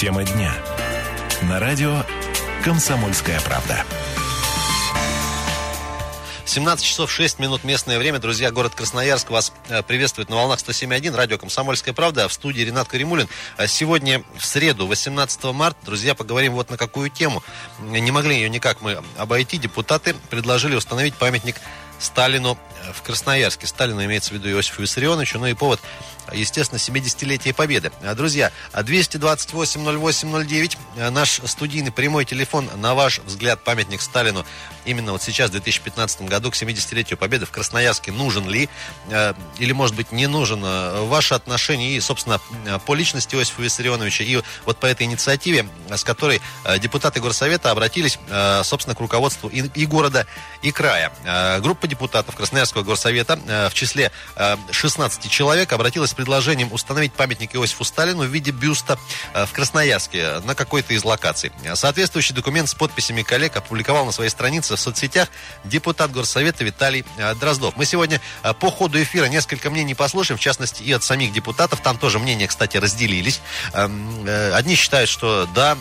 Тема дня. На радио «Комсомольская правда». 17 часов 6 минут местное время. Друзья, город Красноярск вас э, приветствует на волнах 107.1, радио «Комсомольская правда». В студии Ренат Каримулин. А сегодня в среду, 18 марта, друзья, поговорим вот на какую тему. Не могли ее никак мы обойти. Депутаты предложили установить памятник Сталину э, в Красноярске. Сталину имеется в виду Иосифу Виссарионовичу. Ну и повод естественно, 70-летие Победы. А, друзья, 228-08-09, а, наш студийный прямой телефон, на ваш взгляд, памятник Сталину именно вот сейчас, в 2015 году, к 70-летию Победы в Красноярске, нужен ли а, или, может быть, не нужен ваше отношение и, собственно, по личности Иосифа Виссарионовича и вот по этой инициативе, с которой депутаты Горсовета обратились, собственно, к руководству и, и города, и края. Группа депутатов Красноярского Горсовета в числе 16 человек обратилась предложением установить памятник Иосифу Сталину в виде бюста э, в Красноярске на какой-то из локаций. Соответствующий документ с подписями коллег опубликовал на своей странице в соцсетях депутат Горсовета Виталий э, Дроздов. Мы сегодня э, по ходу эфира несколько мнений послушаем, в частности и от самих депутатов. Там тоже мнения, кстати, разделились. Эм, одни считают, что да,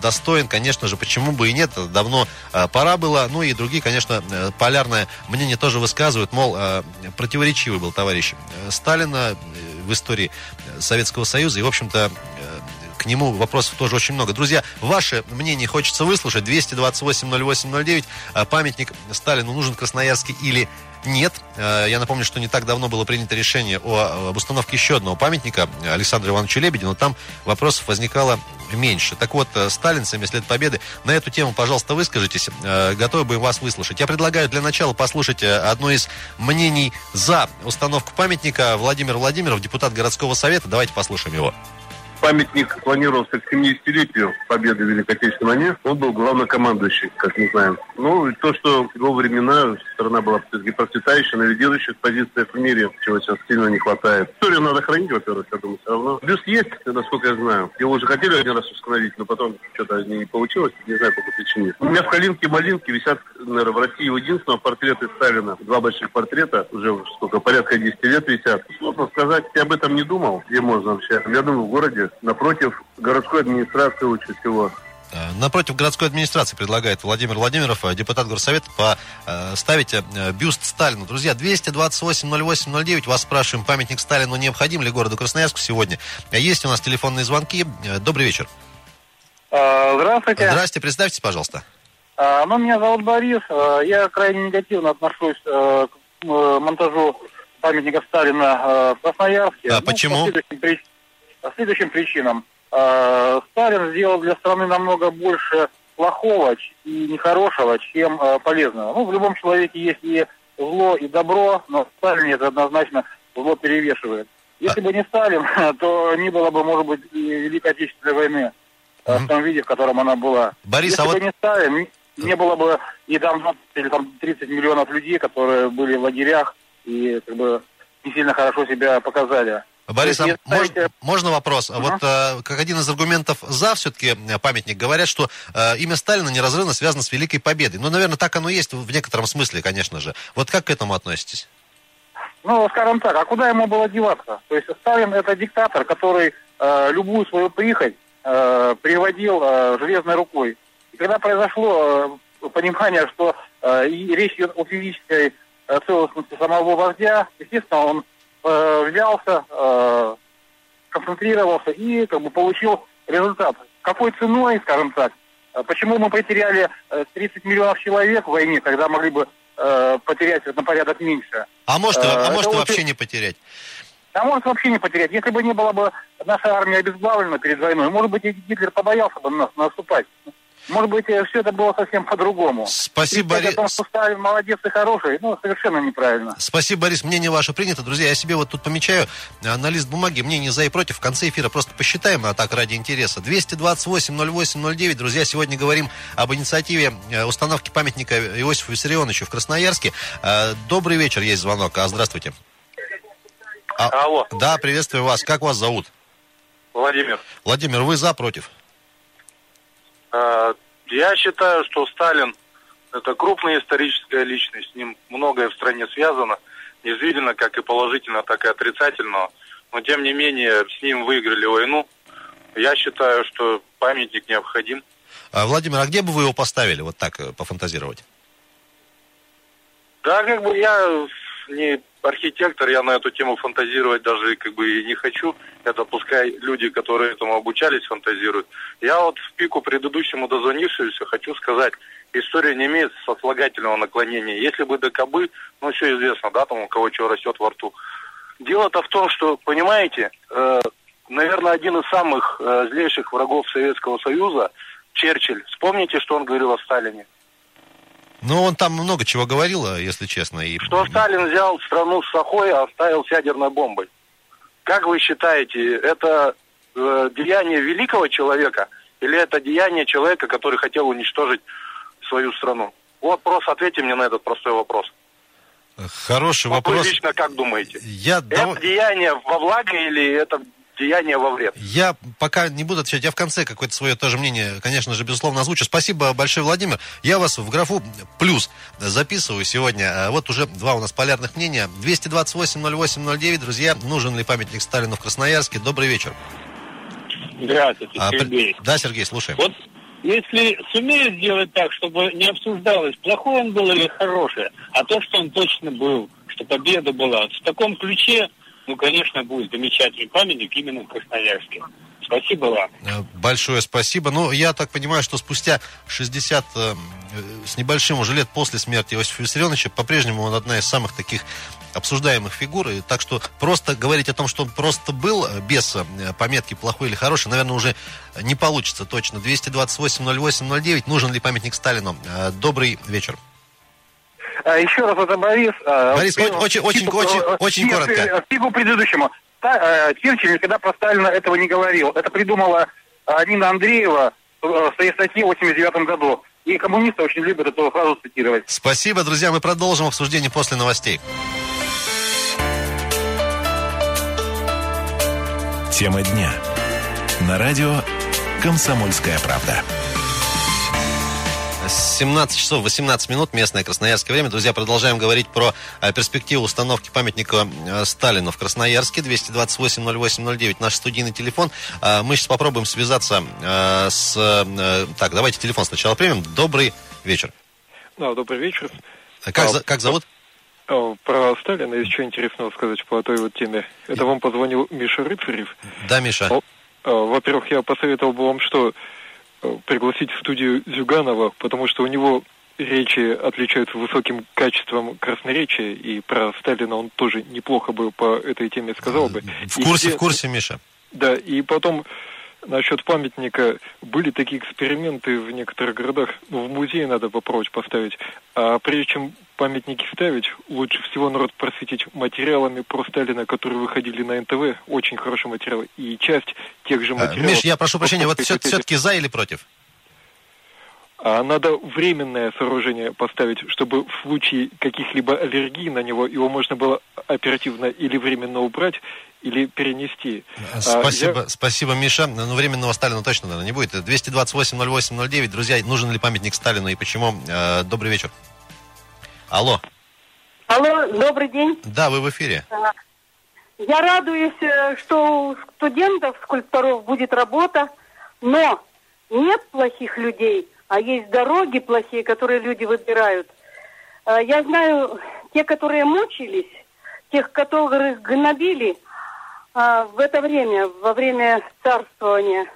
достоин, конечно же, почему бы и нет, давно пора было. Ну и другие, конечно, полярное мнение тоже высказывают, мол, противоречивый был товарищ Сталина, в истории Советского Союза. И, в общем-то, э, к нему вопросов тоже очень много. Друзья, ваше мнение хочется выслушать. 228-08-09. А памятник Сталину нужен Красноярский или нет. Э, я напомню, что не так давно было принято решение о, об установке еще одного памятника Александру Ивановичу Лебедину. Там вопросов возникало меньше. Так вот, э, Сталин, 70 лет Победы. На эту тему, пожалуйста, выскажитесь. Э, готовы бы вас выслушать. Я предлагаю для начала послушать одно из мнений за установку памятника. Владимир Владимиров, депутат городского совета. Давайте послушаем его. Памятник планировался к 70-летию Победы в Великой Отечественной войне. Он был главнокомандующий, как мы знаем. Ну, и то, что в его времена страна была процветающая, на лидирующих позициях в мире, чего сейчас сильно не хватает. Историю надо хранить, во-первых, я думаю, все равно. Бюст есть, насколько я знаю. Его уже хотели один раз установить, но потом что-то не получилось, не знаю, по какой причине. У меня в Калинке-Малинке висят, наверное, в России единственного портреты Сталина. Два больших портрета, уже сколько, порядка 10 лет висят. Сложно сказать, я об этом не думал, где можно вообще. Я думаю, в городе напротив городской администрации лучше всего. Э, напротив городской администрации предлагает Владимир Владимиров, э, депутат горсовета, поставить э, бюст Сталину. Друзья, 228-08-09, вас спрашиваем, памятник Сталину необходим ли городу Красноярску сегодня? Есть у нас телефонные звонки. Добрый вечер. Здравствуйте. Здравствуйте, представьтесь, пожалуйста. Ну, меня зовут Борис. Я крайне негативно отношусь к монтажу памятника Сталина в Красноярске. А ну, почему? По по следующим причинам. Э, Сталин сделал для страны намного больше плохого и нехорошего, чем э, полезного. Ну, в любом человеке есть и зло, и добро, но Сталин это однозначно зло перевешивает. Если бы не Сталин, то не было бы, может быть, и Великой Отечественной войны mm-hmm. в том виде, в котором она была. Борис, Если а бы вот... не Сталин, не было бы и там 20 или там 30 миллионов людей, которые были в лагерях и как бы не сильно хорошо себя показали. Борис, а можно, можно вопрос? Uh-huh. Вот э, как один из аргументов за все-таки э, памятник говорят, что э, имя Сталина неразрывно связано с Великой Победой. Ну, наверное, так оно и есть в некотором смысле, конечно же. Вот как к этому относитесь? Ну, скажем так, а куда ему было деваться? То есть Сталин это диктатор, который э, любую свою прихоть э, приводил э, железной рукой. И когда произошло э, понимание, что э, речь идет о физической э, целостности самого вождя, естественно, он э, взялся, э, концентрировался и как бы получил результат. Какой ценой, скажем так, э, почему мы потеряли 30 э, миллионов человек в войне, когда могли бы э, потерять на порядок меньше? А может, а э, может вообще не потерять? А может вообще не потерять. Если бы не была бы наша армия обезглавлена перед войной, может быть, и Гитлер побоялся бы нас наступать. Может быть, э, все это было совсем по-другому. Спасибо, Борис. О что Сталин молодец и хороший, ну, совершенно неправильно. Спасибо, Борис. Мнение ваше принято. Друзья, я себе вот тут помечаю э, на лист бумаги мнение за и против. В конце эфира просто посчитаем, а так ради интереса. 228-08-09. Друзья, сегодня говорим об инициативе э, установки памятника Иосифу Виссарионовичу в Красноярске. Добрый вечер, есть звонок. А, здравствуйте. А, Алло. Да, приветствую вас. Как вас зовут? Владимир. Владимир, вы за, против? А, я считаю, что Сталин это крупная историческая личность, с ним многое в стране связано, действительно, как и положительно, так и отрицательно. Но тем не менее, с ним выиграли войну. Я считаю, что памятник необходим. А, Владимир, а где бы вы его поставили, вот так э, пофантазировать? Да, как бы я не архитектор, я на эту тему фантазировать даже как бы и не хочу. Это пускай люди, которые этому обучались, фантазируют. Я вот в пику предыдущему дозвонившемуся хочу сказать, история не имеет сослагательного наклонения. Если бы до кобы, ну все известно, да, там у кого чего растет во рту. Дело-то в том, что, понимаете, э, наверное, один из самых э, злейших врагов Советского Союза, Черчилль, вспомните, что он говорил о Сталине. Ну, он там много чего говорил, а, если честно. И... Что Сталин взял страну с Сахой, а оставил с ядерной бомбой. Как вы считаете, это э, деяние великого человека или это деяние человека, который хотел уничтожить свою страну? Вот просто ответьте мне на этот простой вопрос. Хороший Вот вопрос. Вы лично как думаете? Я, Это деяние во благо или это деяние во вред? я пока не буду отвечать, я в конце какое-то свое тоже мнение, конечно же, безусловно, озвучу. Спасибо большое, Владимир. Я вас в графу плюс записываю сегодня. А Вот уже два у нас полярных мнения. 228-08-09, друзья, нужен ли памятник Сталину в Красноярске? Добрый вечер. Здравствуйте, А, Сергей. Да, Сергей, слушаем. Вот если сумеют сделать так, чтобы не обсуждалось, плохой он был или хороший, а то, что он точно был, что победа была, в таком ключе, ну, конечно, будет замечательный памятник именно в Красноярске. Спасибо вам. Э, Большое спасибо. Ну, я так понимаю, что спустя 60 э, э, с небольшим уже лет после смерти Иосифа Виссарионовича, по-прежнему он одна из самых таких обсуждаемых фигур. И так что просто говорить о том, что он просто был без пометки плохой или хороший, наверное, уже не получится точно. 228-08-09. Нужен ли памятник Сталину? Добрый вечер. А, Еще раз, это Борис. а, Борис, очень- очень- очень- очень в- коротко. Пику предыдущему. Та- э, Черчилль никогда про Сталина этого не говорил. Это придумала а, Нина Андреева э, в своей статье в 89 году. И коммунисты очень любят эту фразу цитировать. Спасибо, друзья. Мы продолжим обсуждение после новостей. Тема дня. На радио «Комсомольская правда». 17 часов 18 минут, местное красноярское время. Друзья, продолжаем говорить про э, перспективу установки памятника э, Сталину в Красноярске. 228-08-09, наш студийный телефон. Э, мы сейчас попробуем связаться с... так, давайте телефон сначала примем. Добрый вечер. Да, добрый вечер. Как, А, за- как зовут? А, Про Сталина есть что интересного сказать по той вот теме. Это вам позвонил Миша Рыцарев. Да, Миша. Во-первых, я посоветовал бы вам что, пригласить в студию Зюганова, потому что у него речи отличаются высоким качеством красноречия, и про Сталина он тоже неплохо бы по этой теме сказал бы. В И курсе, где- в курсе, Миша. Да, и потом насчет памятника. Были такие эксперименты в некоторых городах. Ну, в музее надо попробовать поставить. А прежде чем памятники ставить, лучше всего народ просветить материалами про Сталина, которые выходили на НТВ. Очень хороший материал. И часть тех же А, материалов... Миш, я прошу прощения, вот Просто- все-таки за или против? А надо временное сооружение поставить, чтобы в случае каких-либо аллергий на него его можно было оперативно или временно убрать, или перенести. А, Спасибо, я- спасибо, Миша. Ну, временного Сталина точно, наверное, не будет. 228-08-09. Друзья, нужен ли памятник Сталину и почему? Э, Добрый вечер. Алло. Алло, добрый день. Да, вы в эфире. Я радуюсь, э, что у студентов, скульпторов будет работа, но нет плохих людей, а есть дороги плохие, которые люди выбирают. Э, Я знаю, те, которые мучились, тех, которых гнобили а, в это время, во время царствования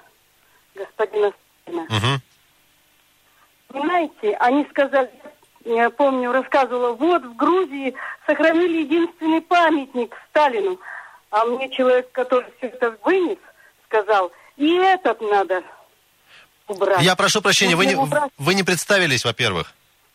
господина Сталина. Мгм. Понимаете, они сказали, я помню, рассказывала, вот в Грузии сохранили единственный памятник Сталину. А мне человек, который все это вынес, сказал, и этот надо убрать. Я прошу прощения, вы не, убрать. вы не представились, во-первых.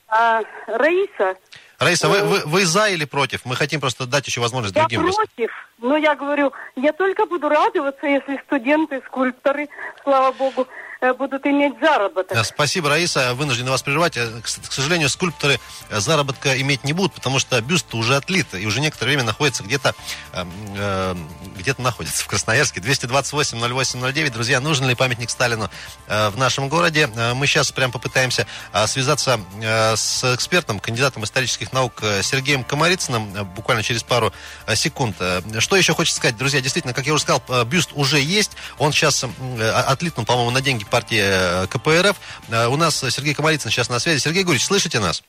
А, Раиса, Раиса, вы, вы, вы за или против? Мы хотим просто дать еще возможность я другим. высказать. против, но я говорю, я только буду радоваться, если студенты, скульпторы, слава богу, э, будут иметь заработок. Да, Спасибо, Раиса. Вынужден вас прервать. Э, К сожалению, скульпторы э, заработка иметь не будут, потому что бюст уже отлит и уже некоторое время находится где-то э, э, где-то находится в Красноярске. 228-08-09. Друзья, нужен ли памятник Сталину э, в нашем городе? Э, Мы сейчас прям попытаемся э, связаться э, с экспертом, кандидатом исторических наук э, Сергеем Комарицыным э, буквально через пару э, секунд. Э, Что еще хочется сказать, друзья? Действительно, как я уже сказал, э, бюст уже есть. Он сейчас э, отлитнул, по-моему, на деньги партии э, КПРФ. Э, У нас Сергей Комарицын сейчас на связи. Сергей Гурьевич, слышите нас?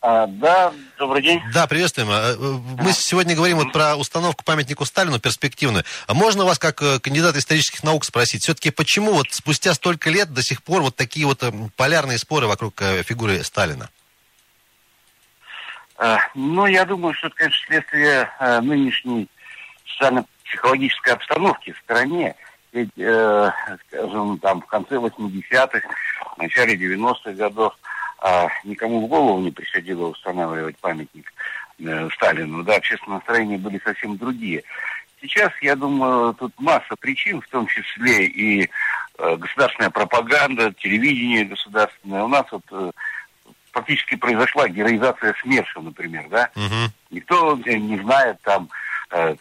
А, да, добрый день. Да, приветствуем. Э, Мы сегодня говорим вот про установку памятнику Сталину перспективную. А Можно вас, как кандидат исторических наук, спросить, все-таки почему вот спустя столько лет до сих пор вот такие вот полярные споры вокруг фигуры Сталина? А, ну, я думаю, что это, конечно, следствие нынешней социально-психологической обстановки в стране. Ведь, э, скажем, там в конце 80-х, в начале 90-х годов а, никому в голову не приходило устанавливать памятник э, Сталину. Да, общественные настроения были совсем другие. Сейчас, я думаю, тут масса причин, в том числе и э, государственная пропаганда, телевидение государственное. У нас вот э, фактически произошла героизация СМЕРШа, например, да? Мгм. Никто не знает там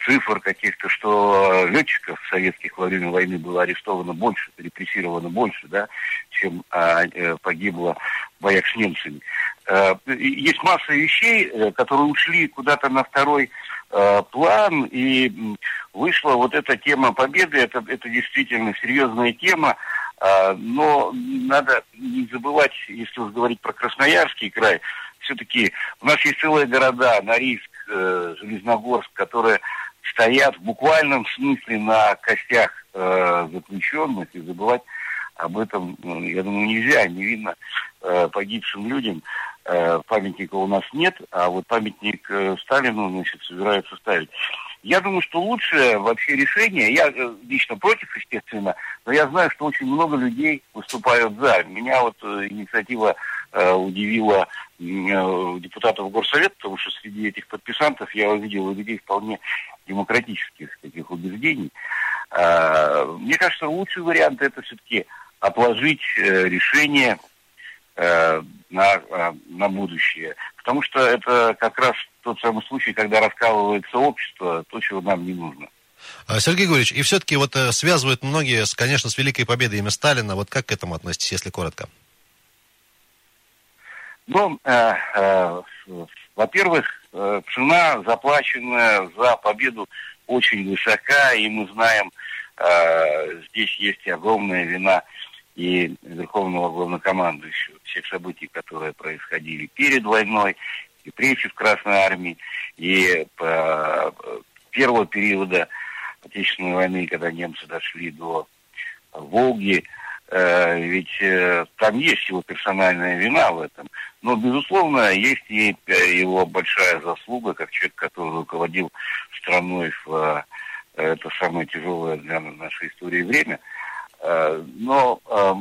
цифр каких-то, что э, летчиков советских во время войны было арестовано больше, репрессировано больше, да, чем а, э, погибло в боях с немцами. Э, Есть масса вещей, э, которые ушли куда-то на второй э, план, и вышла вот эта тема победы, это, это действительно серьезная тема, но надо не забывать, если уж говорить про Красноярский край, все-таки у нас есть целые города, Норильск, э, Железногорск, которые стоят в буквальном смысле на костях э, заключенных, и забывать об этом, ну, я думаю, нельзя, не видно э, погибшим людям. Э, памятника у нас нет, а вот памятник э, Сталину, значит, собираются ставить. Я думаю, что лучшее вообще решение, я э, лично против, естественно, но я знаю, что очень много людей выступают за. Меня вот э, инициатива э, удивила э, депутатов Горсовета, потому что среди этих подписантов я увидел людей вполне демократических таких убеждений. А, Мне кажется, лучший вариант это все-таки отложить э, решение э, на, э, на будущее. Потому что это как раз тот самый случай, когда раскалывается общество, то, чего нам не нужно. А, Сергей Гурьевич, и все-таки вот э, связывают многие, с, конечно, с Великой Победой имя Сталина. Вот как к этому относитесь, если коротко? Ну, э, э, во-первых, э, цена, заплаченная за победу, очень высока, и мы знаем, э, здесь есть огромная вина и Верховного Главнокомандующего всех событий, которые происходили перед войной, и прежде в Красной Армии, и э, первого периода Отечественной войны, когда немцы дошли до Волги, Э, ведь э, там есть его персональная вина в этом. Но, безусловно, есть и э, его большая заслуга, как человек, который руководил страной в это самое тяжелое для нашей истории время. Э, Но э,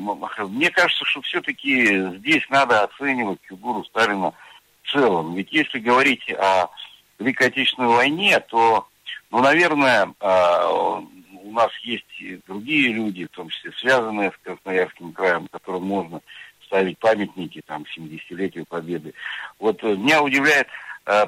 мне кажется, что все-таки здесь надо оценивать фигуру Сталина в целом. Ведь если говорить о Великой Отечественной войне, то, ну, наверное, э, у нас есть и другие люди, в том числе связанные с Красноярским краем, которым можно ставить памятники там 70-летию Победы. Вот меня удивляет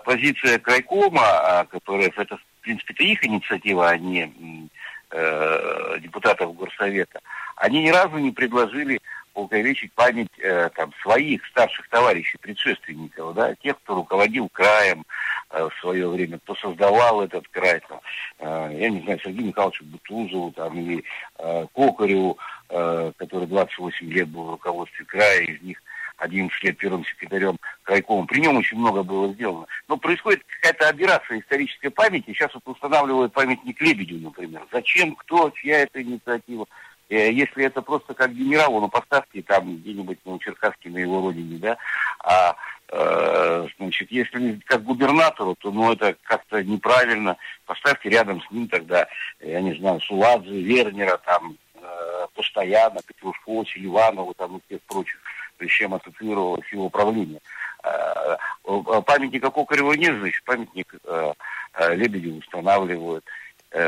позиция крайкома, а, которая, это, в принципе, это их инициатива, а не э, депутатов Горсовета. Они ни разу не предложили увековечить память э, там, своих старших товарищей, предшественников, да, тех, кто руководил краем э, в свое время, кто создавал этот край, там, э, я не знаю, Сергею Михайловичу Бутузову там, или э, Кокареву, э, который 28 лет был в руководстве края, из них 11 лет первым секретарем крайкома. При нем очень много было сделано. Но происходит какая-то операция исторической памяти. Сейчас вот устанавливают памятник Лебедю, например. Зачем, кто, чья это инициатива? Э, Если это просто как генералу, ну поставьте там где-нибудь на Черкасске, на его родине, да, а э, значит, если как губернатору, то ну это как-то неправильно. Поставьте рядом с ним тогда, я не знаю, Суладзе, Вернера, там, э, постоянно, Петрушковича, Ливанова, там и всех прочих, то есть с чем ассоциировалось его управление. Э, э, Памятника Кокареву нет, значит, памятник э, Лебедеву устанавливают.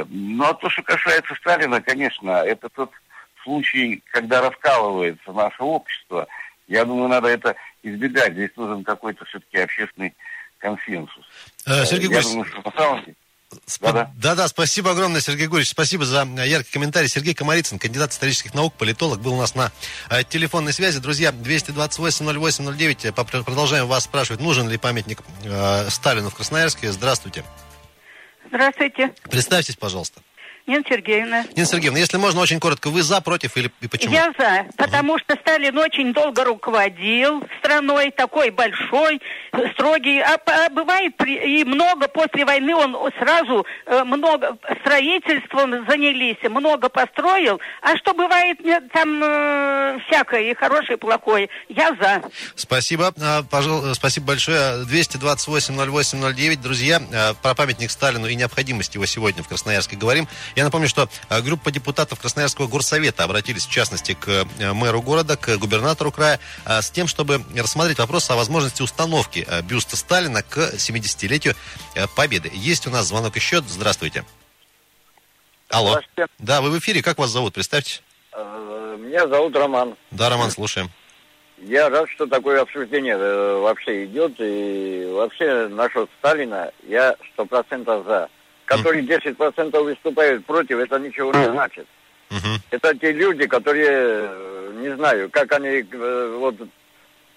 Ну, а то, что касается Сталина, конечно, это тот в случае, когда раскалывается наше общество, я думаю, надо это избегать. Здесь нужен какой-то все-таки общественный консенсус. Сергей я Гурьевич, думаю, что на самом деле... Да-да. Да-да, спасибо огромное, Сергей Гурьевич. Спасибо за э, яркий комментарий. Сергей Комарицын, кандидат исторических наук, политолог, был у нас на э, телефонной связи. Друзья, 228-08-09. Э, Продолжаем вас спрашивать, нужен ли памятник э, Сталину в Красноярске. Здравствуйте. Здравствуйте, Представьтесь, пожалуйста. Нина Сергеевна. Нина Сергеевна, если можно, очень коротко, вы за, против или и почему? Я за, потому что Сталин очень долго руководил страной, такой большой, строгий. А, а бывает и много после войны он сразу э, много строительством занялись, много построил. А что бывает там э, всякое, и хорошее, и плохое. Я за. Спасибо, А, пожал- спасибо большое. 228-08-09. Друзья, а, про памятник Сталину и необходимость его сегодня в Красноярске говорим. Я напомню, что а, группа депутатов Красноярского горсовета обратились, в частности, к э, мэру города, к губернатору края, а, с тем, чтобы рассмотреть вопрос о возможности установки бюста Сталина к 70-летию э, Победы. Есть у нас звонок еще. Здравствуйте. Алло. Здравствуйте. Да, вы в эфире. Как вас зовут? Представьте. Э, Меня зовут Роман. Да, Роман, слушаем. Я рад, что такое обсуждение э, вообще идет. И вообще насчет Сталина я сто процентов за. Которые 10% выступают против, это ничего не значит. Мгм. Это те люди, которые, э, не знаю, как они, э, вот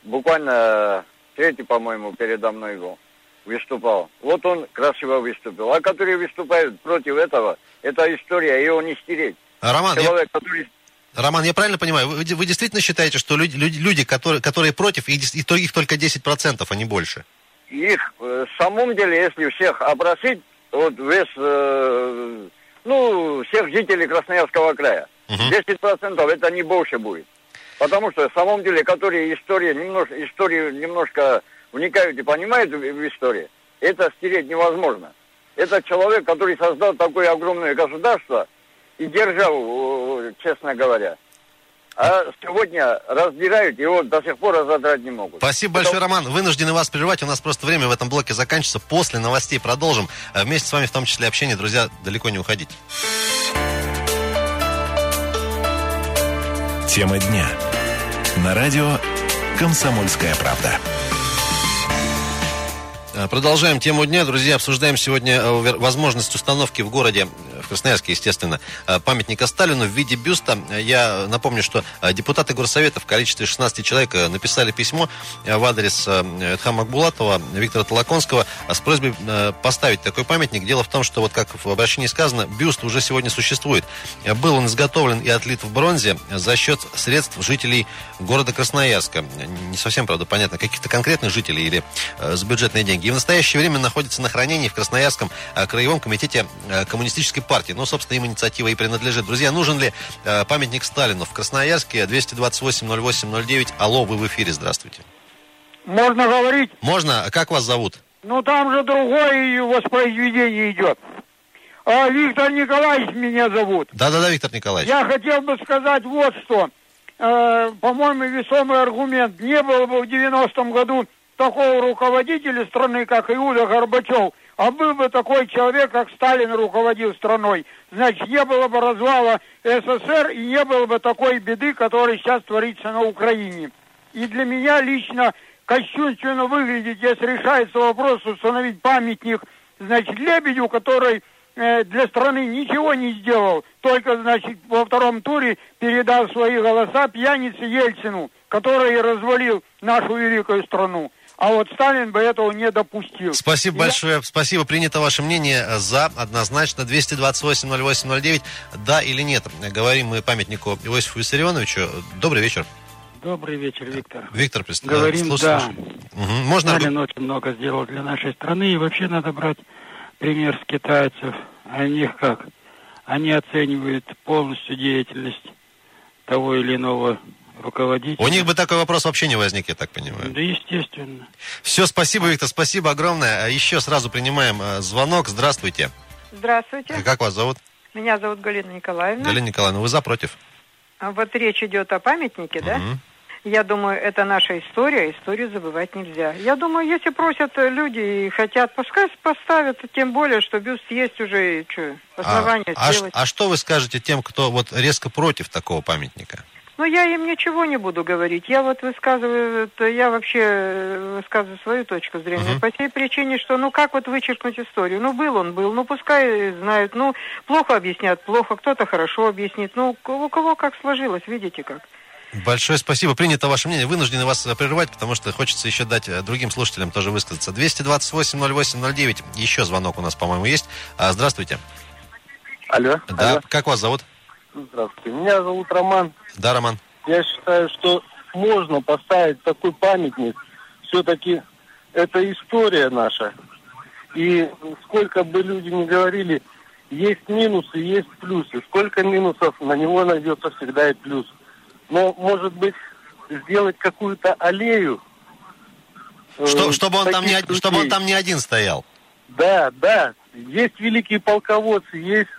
буквально третий, по-моему, передо мной был, выступал. Вот он красиво выступил. А которые выступают против этого, это история, его не стереть. Роман, я- Человек, который Роман, я правильно понимаю, вы, вы действительно считаете, что люди, люди, люди, которые, которые против, дес- и то- их только 10%, а не больше? их э, в самом деле, если всех опросить, вот весь, э, ну, всех жителей Красноярского края, 10% это не больше будет. Потому что в самом деле, которые истории, немножко, историю немножко вникают и понимают в, в истории, это стереть невозможно. Это человек, который создал такое огромное государство и державу, честно говоря. А сегодня раздирают, его до сих пор разодрать не могут. Спасибо большое, Роман. Вынуждены вас прервать. У нас просто время в этом блоке заканчивается. После новостей продолжим. А Вместе с вами в том числе общение. Друзья, далеко не уходите. Тема дня. На радио «Комсомольская правда». Э, Продолжаем тему дня. Друзья, обсуждаем сегодня э, возможность установки в городе, э, в Красноярске, естественно, э, памятника Сталину в виде бюста. Я напомню, что э, депутаты Горсовета в количестве 16 человек э, написали письмо в адрес Эдхама Акбулатова, Виктора Толоконского с просьбой поставить такой памятник. Дело в том, что, вот как в обращении сказано, бюст уже сегодня существует. Был он изготовлен и отлит в бронзе за счет средств жителей города Красноярска. Не совсем, правда, понятно, каких-то конкретных жителей или с бюджетные деньги. И в настоящее время находится на хранении в Красноярском краевом комитете коммунистической партии. Ну, собственно, им инициатива и принадлежит. Друзья, нужен ли э, памятник Сталину в Красноярске? 228-08-09. Алло, вы в эфире, здравствуйте. Можно говорить? Можно? Как вас зовут? Ну там же другое воспроизведение идет. А, Виктор Николаевич меня зовут. Да-да-да, Виктор Николаевич. Я хотел бы сказать вот что. Э, по-моему, весомый аргумент. Не было бы в 90-м году такого руководителя страны, как Иуда Горбачев, а был бы такой человек, как Сталин руководил страной. Значит, не было бы развала СССР и не было бы такой беды, которая сейчас творится на Украине. И для меня лично кощунственно выглядит, если решается вопрос установить памятник, значит, Лебедю, который э, для страны ничего не сделал, только, значит, во втором туре передал свои голоса пьянице Ельцину, который развалил нашу великую страну. А вот Сталин бы этого не допустил. Спасибо большое. Спасибо. Принято ваше мнение за однозначно. 228-08-09. Да или нет? Говорим мы памятнику Иосифу Виссарионовичу. Добрый вечер. Добрый вечер, Виктор. Виктор, прис- Говорим, слушай, да. Мгм. Можно... Сталин очень много сделал для нашей страны, и вообще надо брать пример с китайцев. О них как? Они оценивают полностью деятельность того или иного руководителя. У них бы такой вопрос вообще не возник, я так понимаю. Да, естественно. Все, спасибо, Виктор, спасибо огромное. А Еще сразу принимаем э, звонок. Здравствуйте. Здравствуйте. Как вас зовут? Меня зовут Галина Николаевна. Галина Николаевна, вы за, против? А Вот речь идет о памятнике, да? Мгм. Я думаю, это наша история, историю забывать нельзя. Я думаю, если просят люди и хотят, пускай поставят, тем более, что бюст есть уже, и что, основание а, а, сделать. а что вы скажете тем, кто вот резко против такого памятника? Ну, я им ничего не буду говорить. Я вот высказываю, я вообще э, высказываю свою точку зрения. Мгм. По той причине, что, ну, как вот вычеркнуть историю? Ну, был он, был. Ну, пускай знают. Ну, плохо объяснят, плохо. Кто-то хорошо объяснит. Ну, у кого как сложилось, видите как. Большое спасибо. Принято ваше мнение. Вынуждены вас прерывать, потому что хочется еще дать э, другим слушателям тоже высказаться. 228-08-09. Еще звонок у нас, по-моему, есть. А, Здравствуйте. Алло. Да, алло. как вас зовут? Здравствуйте. Меня зовут Роман. Да, Роман. Я считаю, что можно поставить такой памятник. Все-таки это история наша. И сколько бы люди ни говорили, есть минусы, есть плюсы. Сколько минусов, на него найдется всегда и плюс. Но, может быть, сделать какую-то аллею. э, Что, чтобы, он там не, чтобы он там не один стоял. Да, да. Есть великие полководцы, есть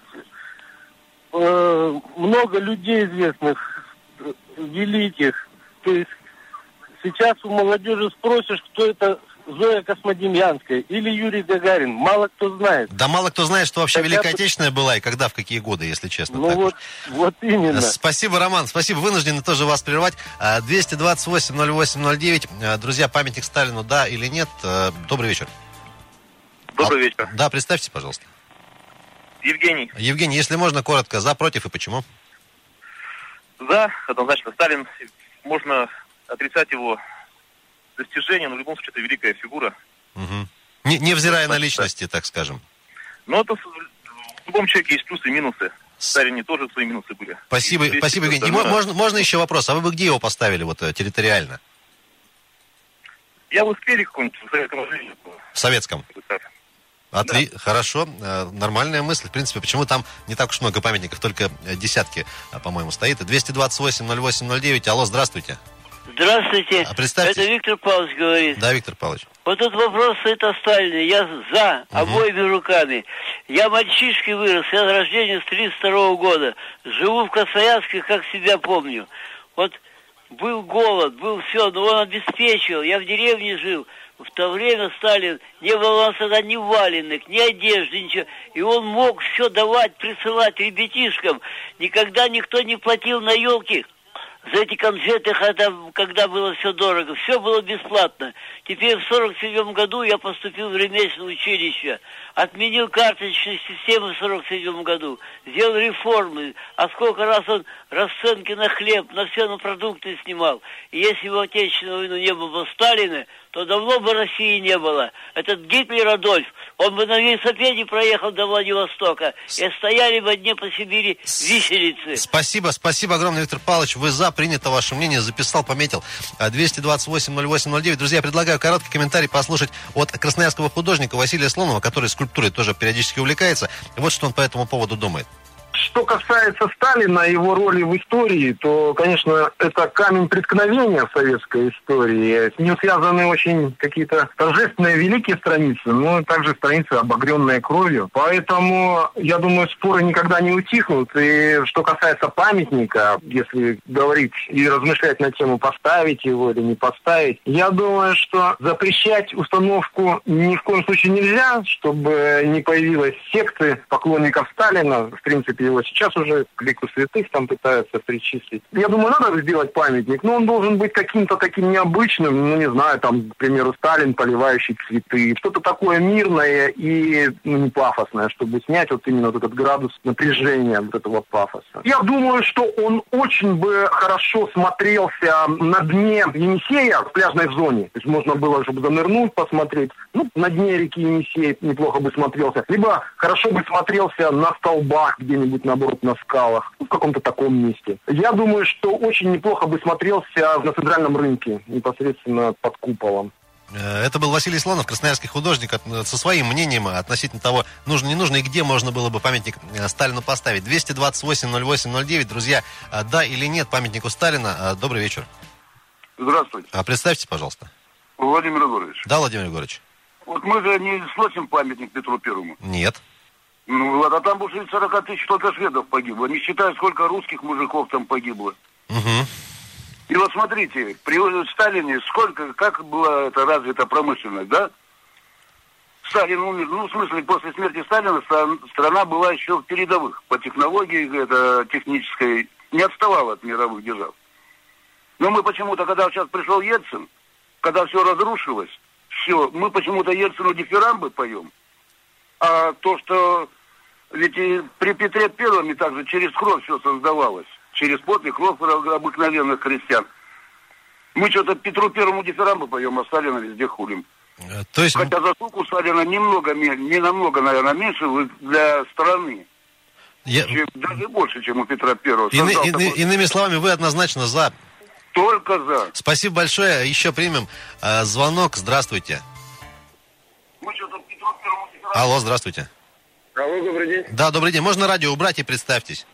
э, много людей известных, э, великих. То есть сейчас у молодежи спросишь, кто это Зоя Космодемьянская или Юрий Гагарин. Мало кто знает. Да мало кто знает, что вообще Хотя Великая Отечественная была и когда, в какие годы, если честно. Ну так вот, вот именно. Спасибо, Роман. Спасибо. Вынуждены тоже вас прервать. А, 228-08-09. А, Друзья, памятник Сталину, да или нет? А, Добрый вечер. Добрый вечер. Да, представьте, пожалуйста. Евгений. Евгений, если можно, коротко, за, против и почему? За, однозначно, Сталин. Можно отрицать его достижения, но в любом случае это великая фигура. Мгм. Не, невзирая на личности, так скажем. Но это в любом человеке есть плюсы и минусы. Сталине тоже свои минусы были. Спасибо, И спасибо, Евгений. Остальное- можно, можно еще вопрос? А вы бы где его поставили вот э, территориально? Я в сквере каком-нибудь в Советском. В советском? Отли... Хорошо, э, нормальная мысль. В принципе, почему там не так уж много памятников, только э, десятки, э, по-моему, стоит. 228-08-09. Алло, здравствуйте. Здравствуйте. А представьтесь. Это Виктор Павлович говорит. Да, Виктор Павлович. Вот тут вопрос стоит о Сталине. Я за обоими руками. Я мальчишкой вырос. Я с рождения с 32 года. Живу в Красноярске, как себя помню. Вот был голод, был все, но он обеспечил. Я в деревне жил. В то время Сталин, не было тогда ни валенок, ни одежды, ничего. И он мог все давать, присылать ребятишкам. Никогда никто не платил на елки за эти конфеты, когда, когда было все дорого. Все было бесплатно. Теперь в 47 году я поступил в ремесленное училище. Отменил карточную систему в 47 году. Сделал реформы. А сколько раз он расценки на хлеб, на все на продукты снимал. И если бы в Отечественную войну не было бы Сталина, то давно бы России не было. Этот Гитлер Адольф, он бы на велосипеде проехал до Владивостока. И стояли бы одни по Сибири виселицы. Спасибо, спасибо огромное, Виктор Павлович. Вы за, принято ваше мнение, записал, пометил. А, 228-08-09. Друзья, я предлагаю короткий комментарий послушать от красноярского художника Василия Слонова, который скульптурой тоже периодически увлекается. Вот что он по этому поводу думает. Что касается Сталина и его роли в истории, то, конечно, это камень преткновения советской истории. С ним связаны очень какие-то торжественные великие страницы, но также страницы, обогренные кровью. Поэтому, я думаю, споры никогда не утихнут. И что касается памятника, если говорить и размышлять на тему поставить его или не поставить, я думаю, что запрещать установку ни в коем случае нельзя, чтобы не появилась секты поклонников Сталина. В принципе, его сейчас уже к лику святых там пытаются причислить. Я думаю, надо сделать памятник, но он должен быть каким-то таким необычным, ну, не знаю, там, к примеру, Сталин, поливающий цветы. Что-то такое мирное и ну, не пафосное, чтобы снять вот именно вот этот градус напряжения вот этого пафоса. Я думаю, что он очень бы хорошо смотрелся на дне Енисея в пляжной зоне. То есть можно было, чтобы занырнуть, посмотреть. Ну, на дне реки Енисей неплохо бы смотрелся. Либо хорошо бы смотрелся на столбах где-нибудь, наоборот, на скалах. В каком-то таком месте. Я думаю, что очень неплохо бы смотрелся на центральном рынке, непосредственно под куполом. Э, Это был Василий Слонов, красноярский художник, от- со своим мнением относительно того, нужно, не нужно и где можно было бы памятник э, Сталину поставить. 228-08-09. Друзья, э, да или нет памятнику Сталина? Э, Добрый вечер. Здравствуйте. А Представьте, пожалуйста. Владимир Егорович. Да, Владимир Егорович? Вот мы же не сносим памятник Петру Первому. Нет. Ну ладно, там больше 40 тысяч только шведов погибло. Не считая, сколько русских мужиков там погибло. Мгм. И вот смотрите, при Сталине сколько, как была это развита промышленность, да? Сталин умер, ну, в смысле, после смерти Сталина страна была еще в передовых по технологии это, технической, не отставала от мировых держав. Но мы почему-то, когда сейчас пришел Ельцин, когда все разрушилось, все, мы почему-то Ельцину дифирамбы поем, а то, что ведь и при Петре Первом и также через кровь все создавалось, через пот и кровь обыкновенных христиан. Мы что-то Петру Первому дифирамбы поем, а Сталина везде хулим. Э, то есть... Хотя заслуг у Сталина немного, не намного, наверное, меньше для страны. Я... Чем, даже больше, чем у Петра Первого. Ины, ины, такой... Иными словами, вы однозначно за. Только за. Спасибо большое. Еще примем э, звонок. Здравствуйте. Алло, здравствуйте. Алло, добрый день. Да, добрый день. Можно радио убрать и представьтесь?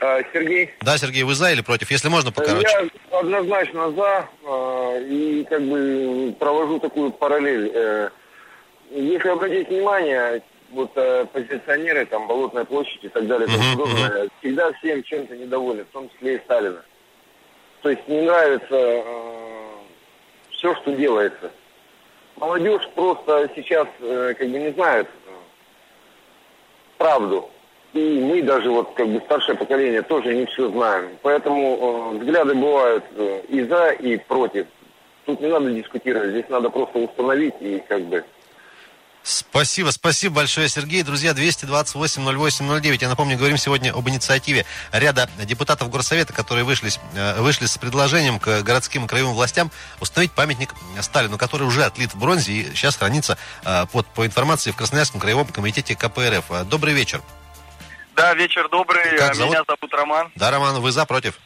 А, Сергей. Да, Сергей, вы за или против? Если можно, покороче. Я однозначно за. А, и как бы провожу такую параллель. Э, если обратить внимание, вот э, позиционеры, там, Болотная площадь и так далее, подобное, всегда всем чем-то недовольны, в том числе и Сталина. То есть не нравится э, все, что делается. Молодежь просто сейчас э, как бы не знает э, правду. И мы даже вот как бы старшее поколение тоже не все знаем. Поэтому э, взгляды бывают э, и за, и против. Тут не надо дискутировать, здесь надо просто установить и как бы Спасибо, спасибо большое, Сергей. Друзья, 228-08-09. Я напомню, говорим сегодня об инициативе ряда депутатов Горсовета, которые вышли, э, вышли с предложением к городским и краевым властям установить памятник Сталину, который уже отлит в бронзе и сейчас хранится э, под, по информации в Красноярском краевом комитете КПРФ. Э, добрый вечер. Да, вечер добрый. Как зовут? Меня зовут Роман. Да, Роман, вы за, против?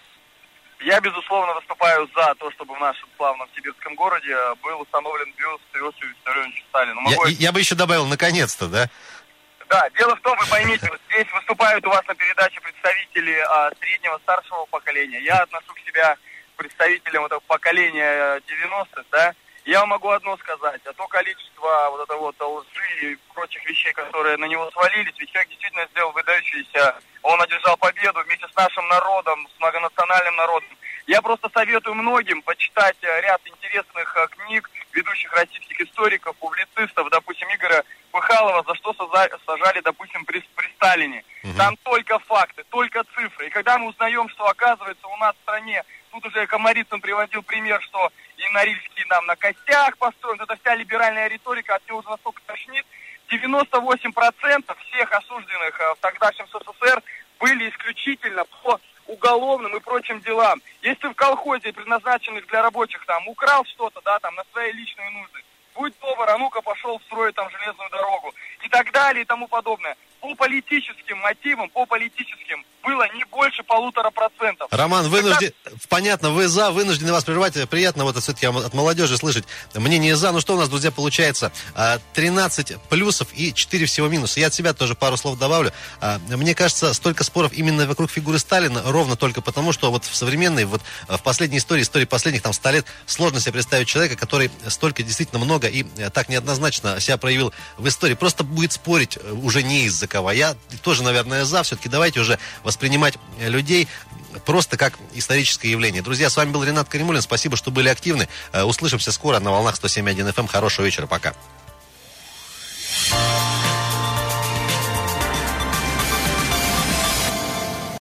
Я, безусловно, выступаю за то, чтобы в нашем славном сибирском городе был установлен бюст Иосифу Виссарионовичу Сталину. Могу... Я, я бы еще добавил, наконец-то, да? Да, дело в том, вы поймите, вот здесь выступают у вас на передаче представители а, среднего, старшего поколения. Я отношу к себя представителям этого поколения 90-х, да, я могу одно сказать, а то количество вот этого вот лжи и прочих вещей, которые на него свалились, ведь человек действительно сделал выдающийся, он одержал победу вместе с нашим народом, с многонациональным народом. Я просто советую многим почитать э, ряд интересных э, книг ведущих российских историков, публицистов, допустим, Игоря Пыхалова, за что сажали, допустим, при, при Сталине. Угу. Там только факты, только цифры. И когда мы узнаем, что оказывается у нас в стране Тут уже Комарицын приводил пример, что и Норильский нам на костях построен. Это вся либеральная риторика, от него уже настолько тошнит. 98% всех осужденных э, в тогдашнем СССР были исключительно по уголовным и прочим делам. Если ты в колхозе, предназначенных для рабочих, там, украл что-то, да, там, на свои личные нужды, будь добр, а ну-ка пошел строить там железную дорогу и так далее и тому подобное. По политическим мотивам, по политическим было не больше полутора процентов. Роман, вынужден... Понятно, вы за, вынуждены вас прерывать. Приятно вот все-таки от молодежи слышать мнение за. Ну что у нас, друзья, получается? 13 а, плюсов и 4 всего минуса. Я от себя тоже пару слов добавлю. А, мне кажется, столько споров именно вокруг фигуры Сталина ровно только потому, что вот в современной, вот в последней истории, истории последних там 100 лет, сложно себе представить человека, который столько действительно много и э, так неоднозначно себя проявил в истории. Просто будет спорить э, уже не из-за кого. Я тоже, наверное, за. Все-таки давайте уже воспринимать людей просто как историческое явление. Друзья, с вами был Ренат Каримулин. Спасибо, что были активны. Э, услышимся скоро на волнах 107.1 FM. Эм. Хорошего вечера. Пока.